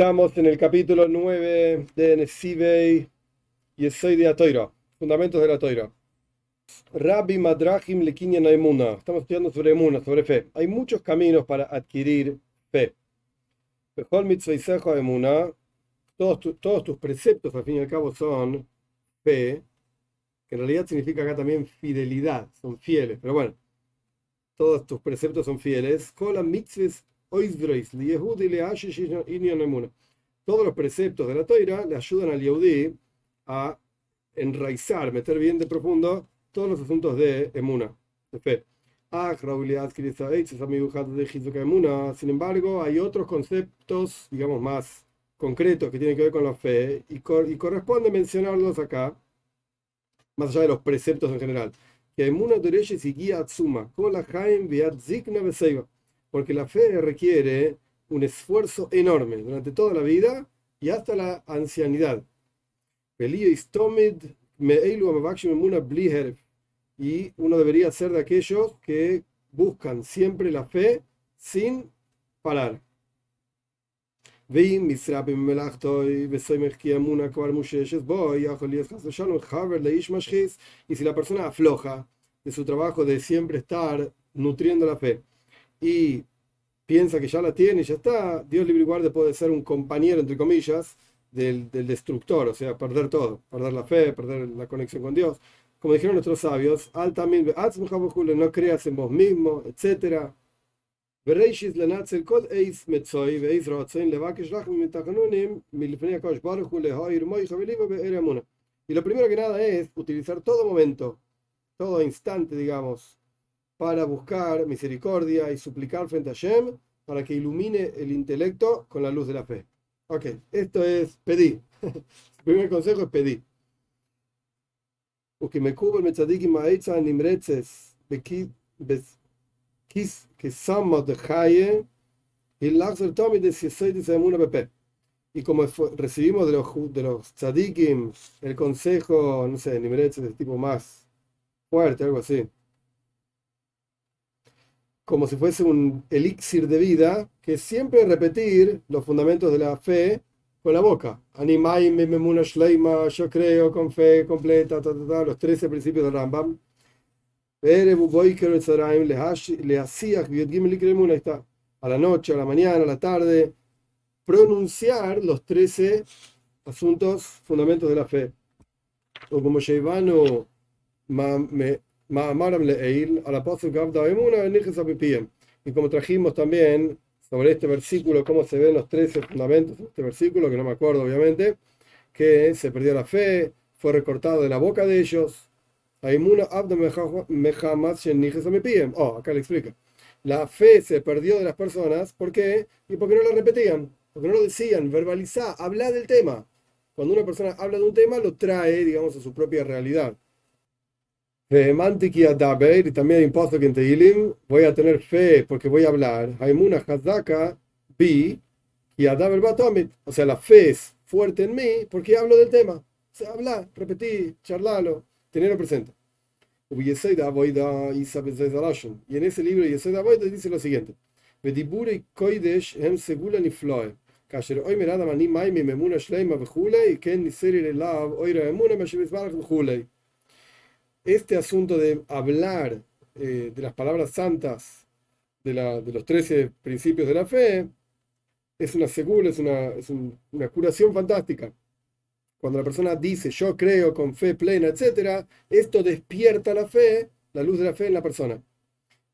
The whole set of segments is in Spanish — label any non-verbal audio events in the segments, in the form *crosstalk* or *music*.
Estamos en el capítulo 9 de Nesibei y soy de Atoira, Fundamentos de la Toira. Rabbi Madrahim Lekinya Emuna. Estamos estudiando sobre Emuna, sobre fe. Hay muchos caminos para adquirir fe. Emuna. Todos, tus preceptos, al fin y al cabo, son fe, que en realidad significa acá también fidelidad, son fieles. Pero bueno, todos tus preceptos son fieles. mitzvahs todos los preceptos de la Toira le ayudan al Yehudi a enraizar, meter bien de profundo todos los asuntos de Emuna, de fe. Sin embargo, hay otros conceptos, digamos, más concretos que tienen que ver con la fe y, y corresponde mencionarlos acá, más allá de los preceptos en general. Que Emuna Doresh y guía Atsuma, con la Jaim Beat Zikna Beseiva porque la fe requiere un esfuerzo enorme durante toda la vida y hasta la ancianidad. Y uno debería ser de aquellos que buscan siempre la fe sin parar. Y si la persona afloja de su trabajo de siempre estar nutriendo la fe y piensa que ya la tiene y ya está, Dios libre y guarde puede ser un compañero, entre comillas, del, del, destructor, o sea, perder todo, perder la fe, perder la conexión con Dios. Como dijeron nuestros sabios, no creas en vos mismo, etc. Y lo primero que nada es utilizar todo momento, todo instante, digamos, para buscar misericordia y suplicar frente a Shem para que ilumine el intelecto con la luz de la fe. Ok, esto es pedir. *laughs* el primer consejo es pedir. y como recibimos de los, de los tzadikim el consejo, no sé, nimretzes de tipo más fuerte, algo así, como si fuese un elixir de vida, que siempre repetir los fundamentos de la fe con la boca. Animai memuna shleima, yo creo con fe completa, los 13 principios del Rambam. A la noche, a la mañana, a la tarde, pronunciar los 13 asuntos, fundamentos de la fe. O como Sheivano me y como trajimos también sobre este versículo, cómo se ven los 13 fundamentos de este versículo, que no me acuerdo obviamente, que se perdió la fe, fue recortado de la boca de ellos. Oh, acá le explica. La fe se perdió de las personas, ¿por qué? Y porque no la repetían, porque no lo decían, verbalizar, hablar del tema. Cuando una persona habla de un tema, lo trae, digamos, a su propia realidad y también hay impuesto que en Tehilim voy a tener fe porque voy a hablar. Haimuna Hazaka Bi O sea, la fe es fuerte en mí porque hablo del tema. O sea, habla, repetí, charlalo, tenerlo presente. Y en ese libro Yesed Avoida dice lo siguiente. ודיבורי קוידש הם סגולה נפלאה. כאשר אומר אדם אני מים ממונה שלמה וכולי, כן ניסרי ללאו אויר האמונה מה שמסברך וכולי este asunto de hablar eh, de las palabras santas de, la, de, los 13 principios de la fe es una segura, es, una, es una curación fantástica. Cuando la persona dice yo creo con fe plena, etc., esto despierta la fe, la luz de la fe en la persona.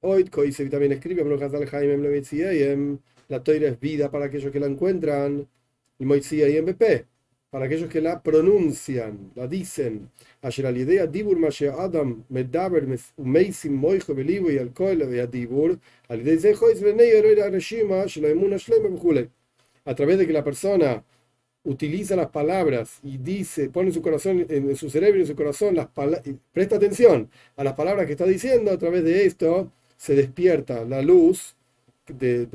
Hoy también escribe, la toira es vida para aquellos que la encuentran, y Moisía y MVP para aquellos que la pronuncian, la dicen. Ayer la idea dibur Adam medaber moijo belivo y alcohol de dibur, al. A través de que la persona utiliza las palabras y dice, pone su corazón, en su cerebro y en su corazón, las presta atención a las palabras que está diciendo, a través de esto se despierta la luz del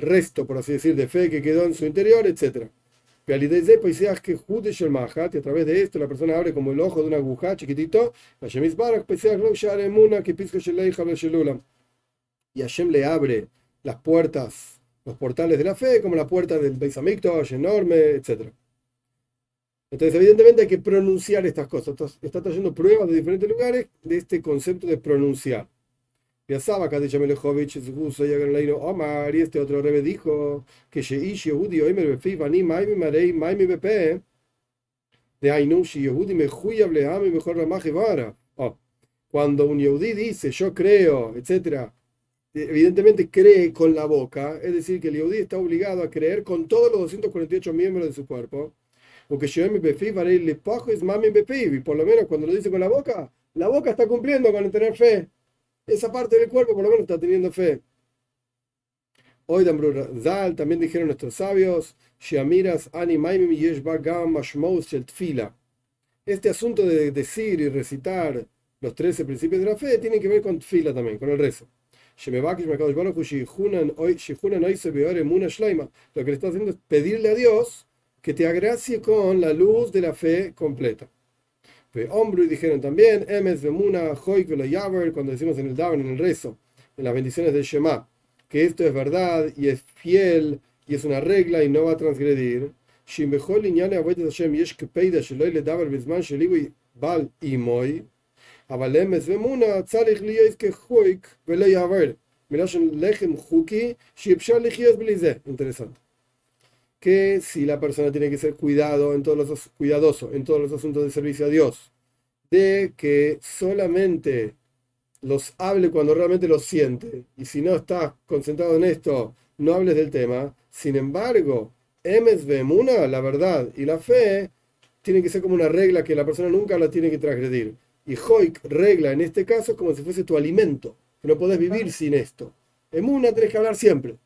resto, por así decir, de fe que quedó en su interior, etcétera y a través de esto la persona abre como el ojo de una aguja chiquitito, pues y Hashem le abre las puertas los portales de la fe, como la puerta del Beis enorme, etc. Entonces, evidentemente hay que pronunciar estas cosas. Está trayendo pruebas de diferentes lugares de este concepto de pronunciar. Piazaba Kadisha Melechovich, Omar, y este otro rebe dijo que Sheish Yehudi Oimer Befi Vani Maimi Marei Maimi Bepe de Ainushi Yehudi Mejuyab Lehami Mejor Ramaje Vara. Cuando un Yehudi dice yo creo, etcétera, evidentemente cree con la boca, es decir, que el Yehudi está obligado a creer con todos los 248 miembros de su cuerpo. Porque Shoemi Befi Varei Lepojo es Mami Bepi, por lo menos cuando lo dice con la boca, la boca está cumpliendo con el tener fe esa parte del cuerpo por lo menos está teniendo fe. Hoy Zal también dijeron nuestros sabios, Este asunto de decir y recitar los 13 principios de la fe tiene que ver con fila también, con el rezo. Lo que le está haciendo es pedirle a Dios que te agracie con la luz de la fe completa hombre y dijeron también, Emes Vemuna, Yaver, cuando decimos en el Daven, en el rezo, en las bendiciones del Shema, que esto es verdad y es fiel y es una regla y no va a transgredir. Interesante. Que si la persona tiene que ser cuidado en todos los, cuidadoso en todos los asuntos de servicio a Dios, de que solamente los hable cuando realmente los siente, y si no estás concentrado en esto, no hables del tema. Sin embargo, Emes Vemuna, la verdad y la fe, tienen que ser como una regla que la persona nunca la tiene que transgredir. Y Hoik, regla en este caso, como si fuese tu alimento, que no podés vivir sin esto. Emuna tenés que hablar siempre.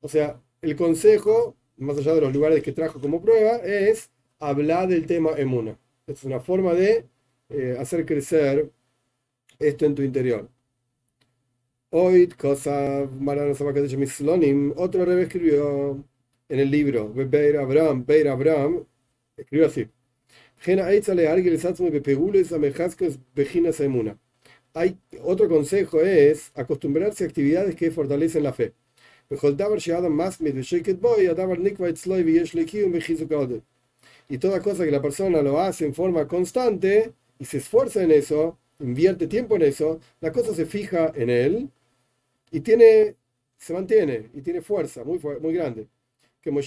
O sea, el consejo, más allá de los lugares que trajo como prueba, es hablar del tema Emuna. Es una forma de eh, hacer crecer esto en tu interior. Hoy, cosa otro rebe escribió en el libro, Beir Abraham, Beir Abraham, escribió así. Hay otro consejo es acostumbrarse a actividades que fortalecen la fe. Y toda cosa que la persona lo hace en forma constante, y se esfuerza en eso, invierte tiempo en eso, la cosa se fija en él y tiene, se mantiene y tiene fuerza muy, muy grande. Como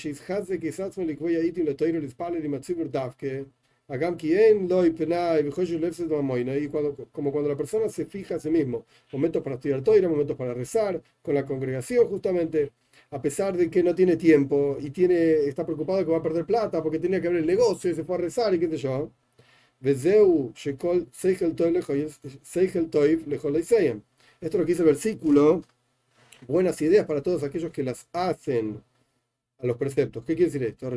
y cuando, como cuando la persona se fija a sí mismo, momentos para estudiar toira, momentos para rezar, con la congregación justamente, a pesar de que no tiene tiempo y tiene, está preocupado que va a perder plata porque tenía que ver el negocio y se fue a rezar y qué sé yo, esto es lo que dice el versículo. Buenas ideas para todos aquellos que las hacen a los preceptos. ¿Qué quiere decir esto?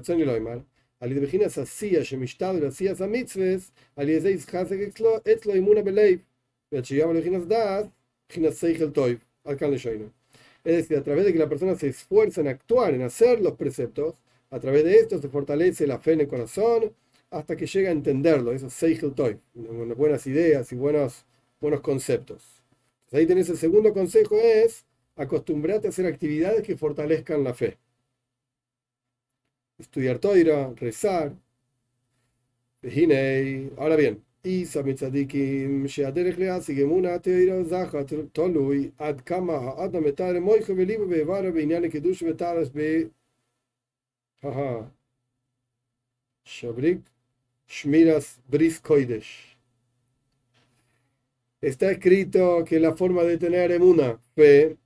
Es decir, a través de que la persona se esfuerza en actuar, en hacer los preceptos, a través de esto se fortalece la fe en el corazón hasta que llega a entenderlo, eso Seigel Toy, buenas ideas y buenos, buenos conceptos. Ahí tenés el segundo consejo, es acostumbrarte a hacer actividades que fortalezcan la fe. Estudiar toira, rezar. Ahora bien, Isa mitzadikim sheaderech leasig emuna teira zachat tolui ad kama ha'adam etare be'inyan kedush ve'taras be... Haha. Shabrik Shmiras Bris Koidesh. Está escrito que la forma de tener una fe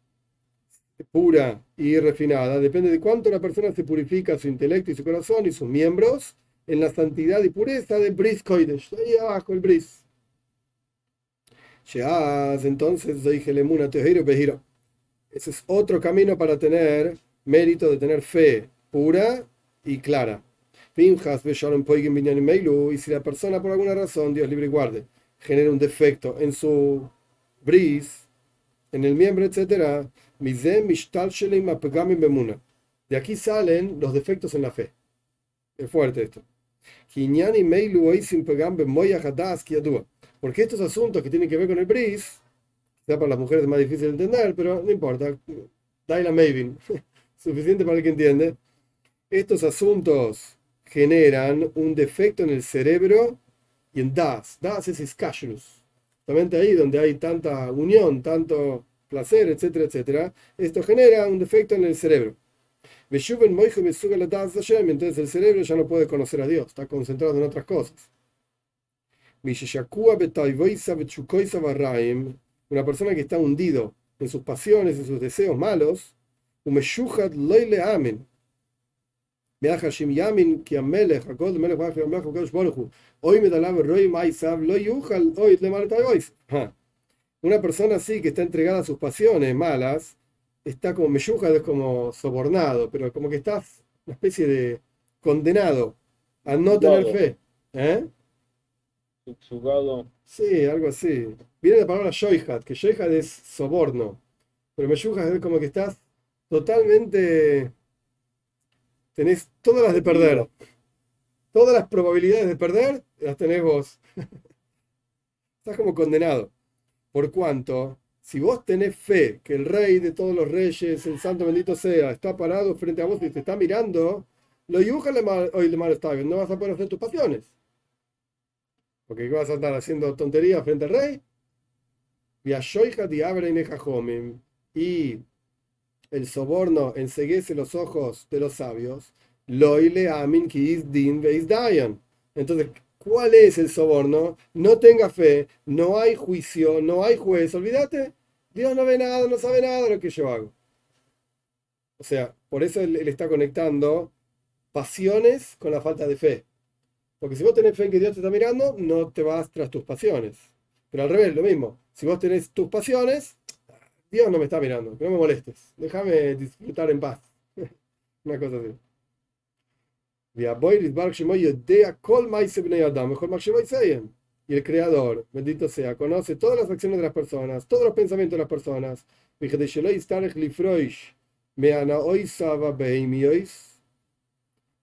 pura y refinada depende de cuánto la persona se purifica su intelecto y su corazón y sus miembros en la santidad y pureza de Bris Koidesh. Ahí abajo el Bris. Entonces, ese es otro camino para tener mérito de tener fe pura y clara. Y si la persona por alguna razón, Dios libre y guarde, genera un defecto en su bris, en el miembro, etc., de aquí salen los defectos en la fe. Es fuerte esto. Porque estos asuntos que tienen que ver con el bris, sea para las mujeres es más difícil de entender, pero no importa. Daila Mavin. *laughs* suficiente para el que entiende. Estos asuntos generan un defecto en el cerebro y en Das. Das es Iskashrus. Justamente ahí donde hay tanta unión, tanto placer, etcétera, etcétera, esto genera un defecto en el cerebro. Entonces el cerebro ya no puede conocer a Dios, está concentrado en otras cosas. Una persona que está hundido en sus pasiones, en sus deseos malos, una persona así que está entregada a sus pasiones malas, está como meyuja, es como sobornado, pero como que estás una especie de condenado a no tener fe. ¿Eh? Sí, algo así. Viene la palabra shoyhat, que shoyhat es soborno, pero meyuja es como que estás totalmente... Tenés todas las de perder. Todas las probabilidades de perder las tenés vos. *laughs* estás como condenado. Por cuanto si vos tenés fe que el rey de todos los reyes, el santo bendito sea, está parado frente a vos y te está mirando, lo dibuja hoy le mal está no vas a poder hacer tus pasiones. Porque vas a estar haciendo tonterías frente al rey. Y el soborno enseguece los ojos de los sabios. Entonces, ¿cuál es el soborno? No tenga fe, no hay juicio, no hay juez, olvídate. Dios no ve nada, no sabe nada de lo que yo hago. O sea, por eso él, está conectando pasiones con la falta de fe. Porque si vos tenés fe en que Dios te está mirando, no te vas tras tus pasiones. Pero al revés, lo mismo. Si vos tenés tus pasiones, Dios no me está mirando, no me molestes. Déjame disfrutar en paz. *laughs* Una cosa así. Y el Creador, bendito sea, conoce todas las acciones de las personas, todos los pensamientos de las personas.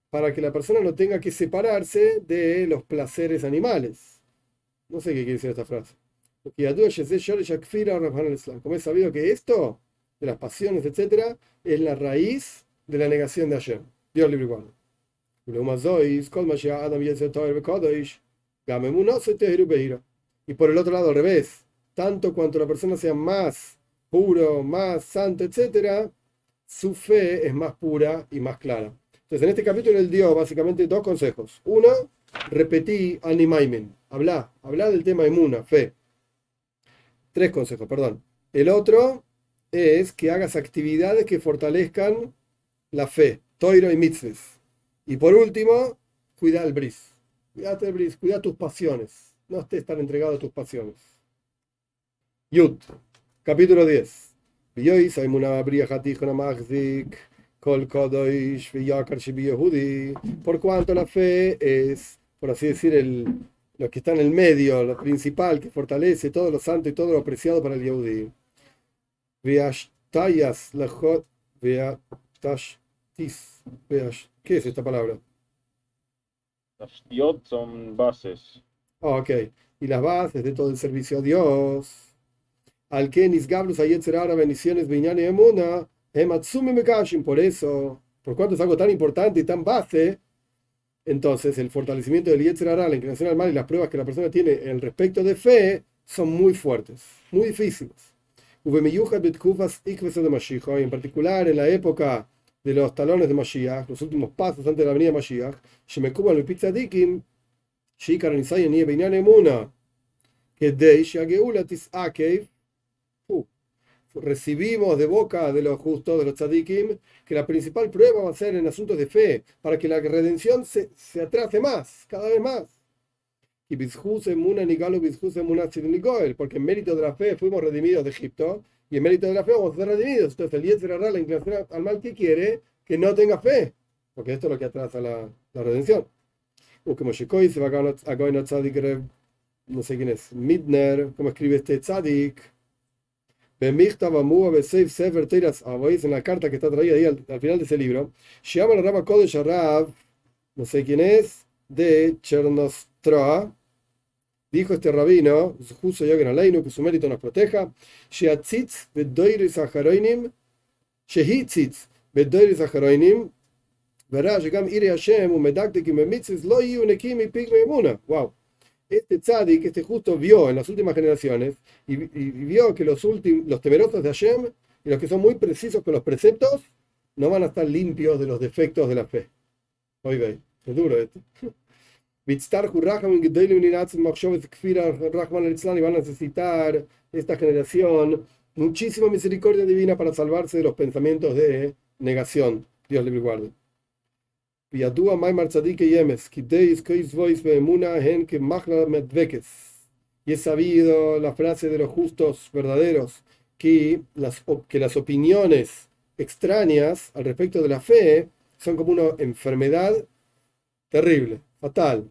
Para que la persona no tenga que separarse de los placeres animales. No sé qué quiere decir esta frase. Como es sabido que esto, de las pasiones, etc., es la raíz de la negación de Hashem. Dios libre igual. Y por el otro lado, al revés, tanto cuanto la persona sea más puro, más santo, etc., su fe es más pura y más clara. Entonces, en este capítulo él dio básicamente dos consejos. Uno, repetí animaimen, habla, habla del tema de muna, fe. Tres consejos, perdón. El otro es que hagas actividades que fortalezcan la fe, toiro y mitzvahs. Y por último, cuida el bris. Cuídate, Bris, cuida tus pasiones. No estés tan entregado a tus pasiones. Yud, capítulo 10. Por cuanto la fe es, por así decir, el, lo que está en el medio, lo principal, que fortalece todo lo santo y todo lo apreciado para el Yehudi. ¿Qué es esta palabra? Tashtiot son bases. Ok, y las bases de todo el servicio a Dios. Al Kenis Gablus ahora bendiciones Viñani Emuna, Ematsumi Mekashim, por eso, por cuanto es algo tan importante y tan base, entonces el fortalecimiento del Yetzerara, la inclinación al mal y las pruebas que la persona tiene en respecto de fe son muy fuertes, muy difíciles. En particular en la época de los talones de Mashiach, los últimos pasos antes de la venida de Mashiach, recibimos de boca de los justos, de los tzadikim, que la principal prueba va a ser en asuntos de fe, para que la redención se, se atrase más, cada vez más. Y porque en mérito de la fe fuimos redimidos de Egipto, y en mérito de la fe vamos a ser redimidos. Entonces el Yetzer la inclinación al mal que quiere, que no tenga fe, porque esto es lo que atrasa la, la redención. No sé quién es, Midner, como escribe este Tzadik, en la carta que está traída ahí al, final de ese libro, Rabba Kodesh Arab, no sé quién es, de Chernostroa, dijo este rabino, justo yo que que su mérito nos proteja, Hashem, Pigme Wow. Este tzadik, este justo vio en las últimas generaciones y, y vio que los, últimos, los temerosos de Hashem y los que son muy precisos con los preceptos no van a estar limpios de los defectos de la fe. Hoy veis, es duro esto. *laughs* y van a necesitar esta generación muchísima misericordia divina para salvarse de los pensamientos de negación. Dios le guarde. Y es sabido la frase de los justos verdaderos que las, que las opiniones extrañas al respecto de la fe son como una enfermedad terrible, fatal.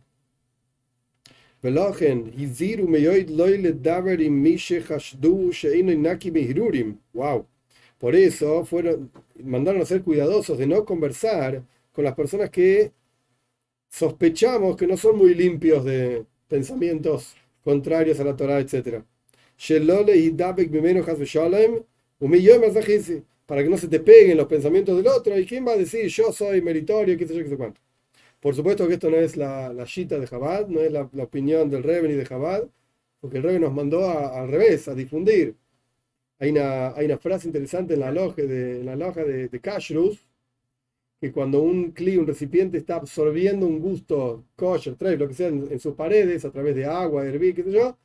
Wow. Por eso fueron, mandaron a ser cuidadosos de no conversar con las personas que sospechamos que no son muy limpios de pensamientos contrarios a la Torah, etc. Para que no se te peguen los pensamientos del otro. ¿Y quién va a decir yo soy meritorio? ¿Qué sé yo, qué sé cuánto? Por supuesto que esto no es la, la shita de Jabad, no es la, opinión del Rebbe ni de Jabad, porque el Rebbe nos mandó al revés, a difundir. Hay una, hay una frase interesante en la loja de, la de, de Kashrus, que cuando un cli, un recipiente, está absorbiendo un gusto kosher, trae lo que sea, en, sus paredes, a través de agua, hervir, qué sé yo,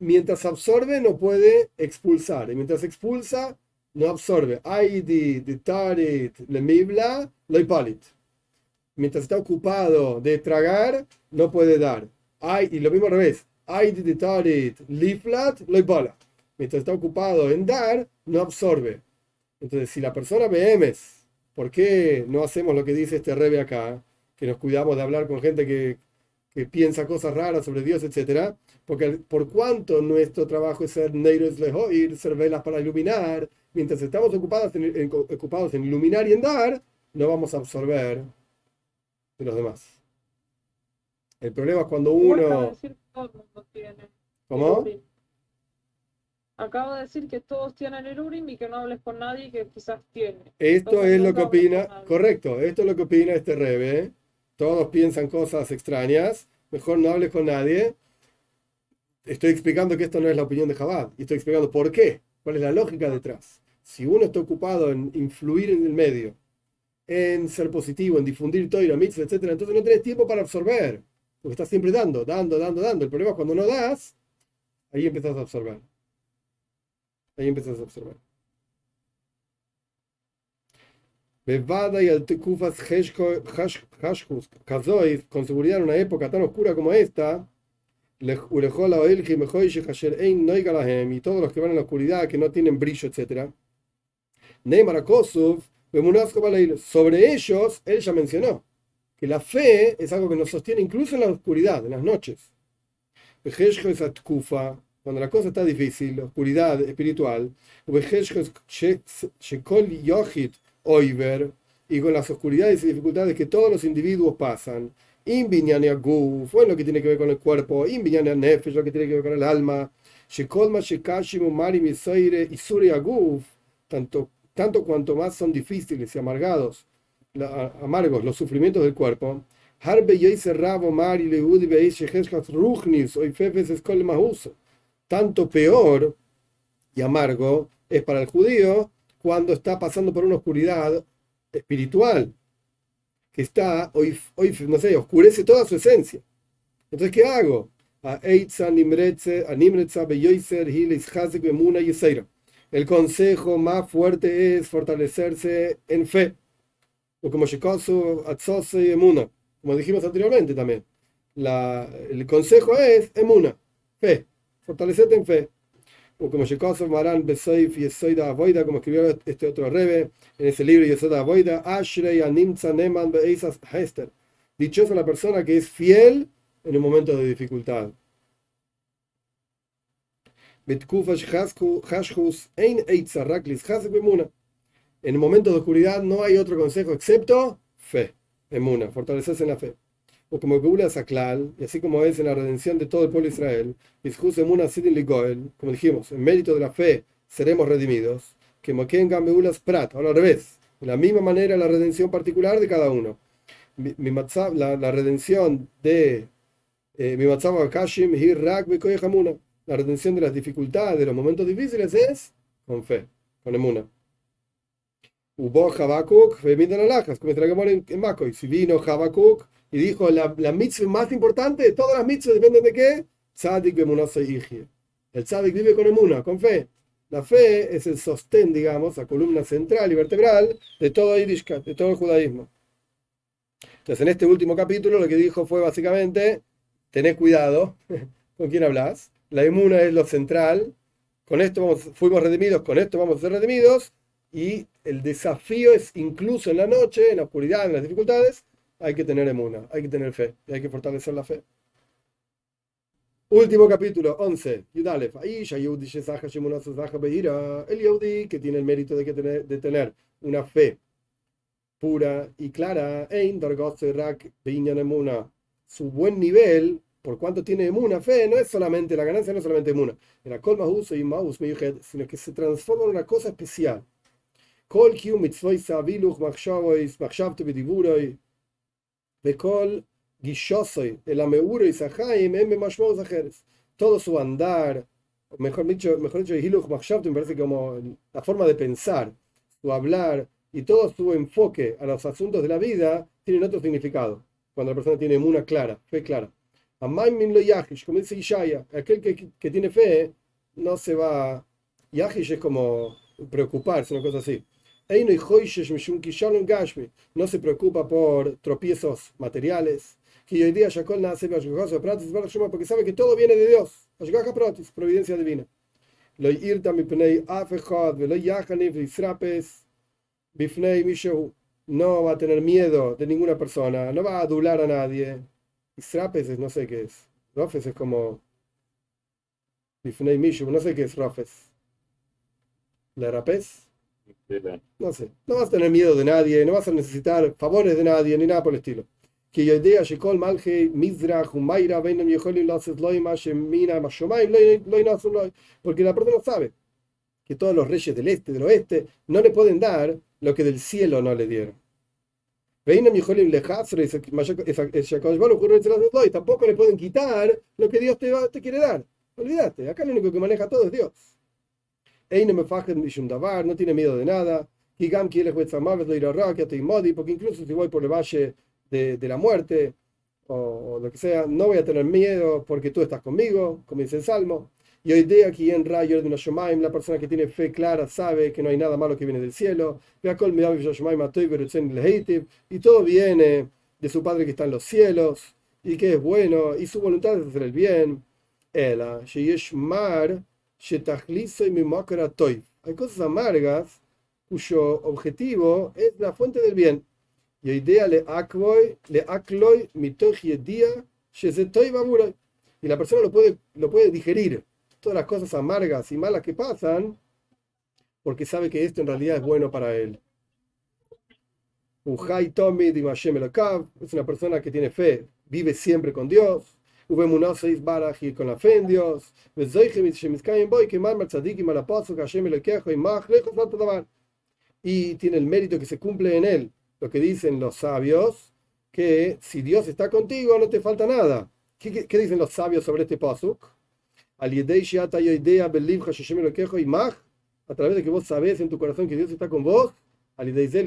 mientras absorbe no puede expulsar, y mientras expulsa no absorbe. Aidi, de tarit, le mibla, lo ipalit. Mientras está ocupado de tragar, no puede dar. Ay, y lo mismo al revés. Aidi, de tarit, liflat, lo ipala. Mientras está ocupado en dar, no absorbe. Entonces, si la persona BMs ¿Por qué no hacemos lo que dice este rebe acá? Que nos cuidamos de hablar con gente que, piensa cosas raras sobre Dios, etc. Porque por cuanto nuestro trabajo es ser Neiros Lehoir, ser velas para iluminar, mientras estamos ocupados en, ocupados en iluminar y en dar, no vamos a absorber de los demás. El problema es cuando uno... ¿Cómo? Acabo de decir que todos tienen el Urim y que no hables con nadie que quizás tiene. Esto es lo que opina, correcto, esto es lo que opina este Rebe. Todos piensan cosas extrañas, mejor no hables con nadie. Estoy explicando que esto no es la opinión de Jabad y estoy explicando por qué, cuál es la lógica detrás. Si uno está ocupado en influir en el medio, en ser positivo, en difundir todo y la mitzvah, etc., entonces no tienes tiempo para absorber, porque estás siempre dando, dando, dando, dando. El problema es cuando no das, ahí empiezas a absorber. Ahí empiezas a observar. Bevada y Tekufas Kazois, con seguridad en una época tan oscura como esta, y todos los que van en la oscuridad, que no tienen brillo, etc. Sobre ellos, él ya mencionó que la fe es algo que nos sostiene incluso en la oscuridad, en las noches cuando la cosa está difícil, la oscuridad espiritual, y con las oscuridades y dificultades que todos los individuos pasan, fue lo que tiene que ver con el cuerpo, nefesh, lo que tiene que ver con el alma, tanto, tanto cuanto más son difíciles y amargados, amargos los sufrimientos del cuerpo, tanto peor y amargo es para el judío cuando está pasando por una oscuridad espiritual, que está, hoy, hoy no sé, oscurece toda su esencia. Entonces, ¿qué hago? El consejo más fuerte es fortalecerse en fe. O como como dijimos anteriormente también. La, el consejo es emuna, fe fortalecete en fe. O como Shekosov Maran Besoif Yesoida Avoida, como escribió este otro rebe en ese libro Yesoida Avoida, Ashrei Animza Neman Beisas Hester. Dichosa la persona que es fiel en un momento de dificultad. En momentos de oscuridad no hay otro consejo excepto fe, emuna, fortalecerse en la fe o como Geula Saklal, y así como es en la redención de todo el pueblo de Israel, como dijimos, en mérito de la fe seremos redimidos, que Prat, ahora al revés, De la misma manera la redención particular de cada uno. La, redención de eh, mi. La redención de las dificultades, de los momentos difíciles es con fe, con emuna. Hubo Habacuc, Femidan Alajas, como en, en Macoy. Si vino Habacuc y dijo la, la mitzvah más importante de todas las mitzvahs dependen de qué? Tzadik Igie. El tzadik vive con emuna, con fe. La fe es el sostén, digamos, la columna central y vertebral de todo Yiddishkeit, de todo el judaísmo. Entonces, en este último capítulo lo que dijo fue básicamente, tenés cuidado *laughs* con quién hablas. La emuna es lo central. Con esto vamos, fuimos redimidos, con esto vamos a ser redimidos. Y el desafío es incluso en la noche, en la oscuridad, en las dificultades, hay que tener emuna, hay que tener fe, y hay que fortalecer la fe. Último capítulo, 11. Yudalef. El Yehudi que tiene el mérito de, que tener, de tener una fe pura y clara. Su buen nivel, por cuanto tiene emuna, fe, no es solamente la ganancia, no es solamente emuna. Era Kol Mahus y Meyuhed, sino que se transforma en una cosa especial. Kol Kiu Mitzvoy Saviluch Machshavois Machshavte. El. Todo su andar, mejor dicho, mejor dicho, Machshavte me parece como la forma de pensar, su hablar y todo su enfoque a los asuntos de la vida tienen otro significado. Cuando la persona tiene una clara, fe clara. Amaimin lo Yahish, como dice Ishaya, aquel que, que tiene fe no se va. Yahish es como preocuparse, una cosa así. No se preocupa por tropiezos materiales. Que hoy día nace porque sabe que todo viene de Dios. Providencia divina. No va a tener miedo de ninguna persona, no va a adular a nadie. Israpes es, no sé qué es. Rofes es como. No sé qué es Rofes. ¿La rapés? No sé. No vas a tener miedo de nadie, no vas a necesitar favores de nadie, ni nada por el estilo. Que idea Shekol Malhe Mizrach Humayra Beinam Yeholim Lases Loima Shemina Mashomaim Loinasum Loi. Porque la persona sabe que todos los reyes del este, del oeste, no le pueden dar lo que del cielo no le dieron. Beinam Yeholim Lejasre y tampoco le pueden quitar lo que Dios te, te quiere dar. Olvídate, acá lo único que maneja todo es Dios. No tiene miedo de nada. Porque incluso si voy por el valle de, de la muerte o, o, lo que sea, no voy a tener miedo porque tú estás conmigo, como dice el Salmo. Y hoy día aquí en Rayo de una Shomaim, la persona que tiene fe clara sabe que no hay nada malo que viene del cielo. Y todo viene de su Padre que está en los cielos y que es bueno y su voluntad es hacer el bien. Ela, Mar, hay cosas amargas cuyo objetivo es la fuente del bien. Y idea le le y la persona lo puede, lo puede digerir, todas las cosas amargas y malas que pasan, porque sabe que esto en realidad es bueno para él. Es una persona que tiene fe, vive siempre con Dios ובאמונוסais baraj y con la fe en Dios, y tiene el mérito que se cumple en él, lo que dicen los sabios, que si Dios está contigo no te falta nada. ¿Qué, qué, qué dicen los sabios sobre este pasuk? A través de que vos sabés en tu corazón que Dios está con vos, entonces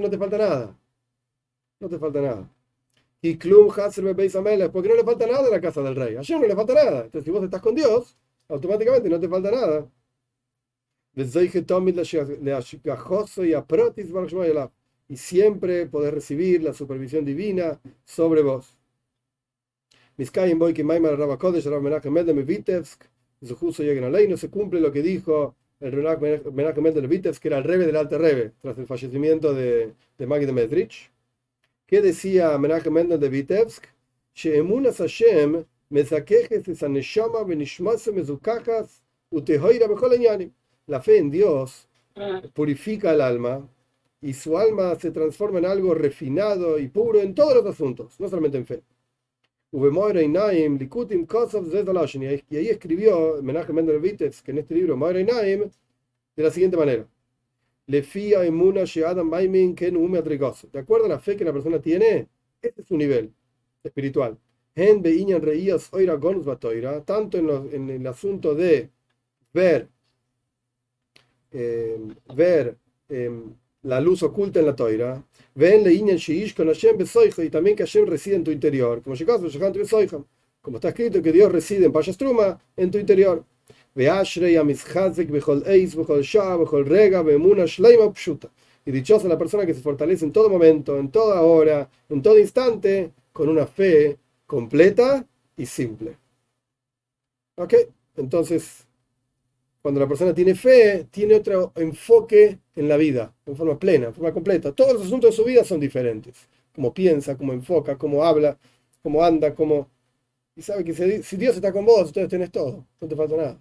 no te falta nada. No te falta nada. Y Klum Hasser Beis Amelech, porque no le falta nada en la casa del rey. Ayer no le falta nada. Entonces, si vos estás con Dios, automáticamente no te falta nada. Y siempre podés recibir la supervisión divina sobre vos. A no se cumple lo que dijo el Menachem Mendel de Vitebsk, que era el rebe del Alto Rebe, tras el fallecimiento de, de Maggie de. ¿Qué decía Menachem Mendel de Vitebsk? Sheemunas Hashem. La fe en Dios purifica el alma y su alma se transforma en algo refinado y puro en todos los asuntos, no solamente en fe. Y ahí escribió Menachem Mendel de Vitebsk, en este libro, Moira de la siguiente manera. Le fía emuna sheadam maimin ken ume De acuerdo a la fe que la persona tiene, este es su nivel espiritual. En beiñan reías oira gonus batoira, tanto en, en el asunto de ver, eh, ver eh, la luz oculta en la toira, ven le shiish con Hashem besoijo, y también que Hashem reside en tu interior, como como está escrito que Dios reside en Payastruma, en tu interior. Y dichosa la persona que se fortalece en todo momento, en toda hora, en todo instante, con una fe completa y simple. ¿Ok? Entonces, cuando la persona tiene fe, tiene otro enfoque en la vida, en forma plena, en forma completa. Todos los asuntos de su vida son diferentes. Cómo piensa, cómo enfoca, cómo habla, cómo anda, cómo... Y sabe que si Dios está con vos, entonces tenés todo, no te falta nada.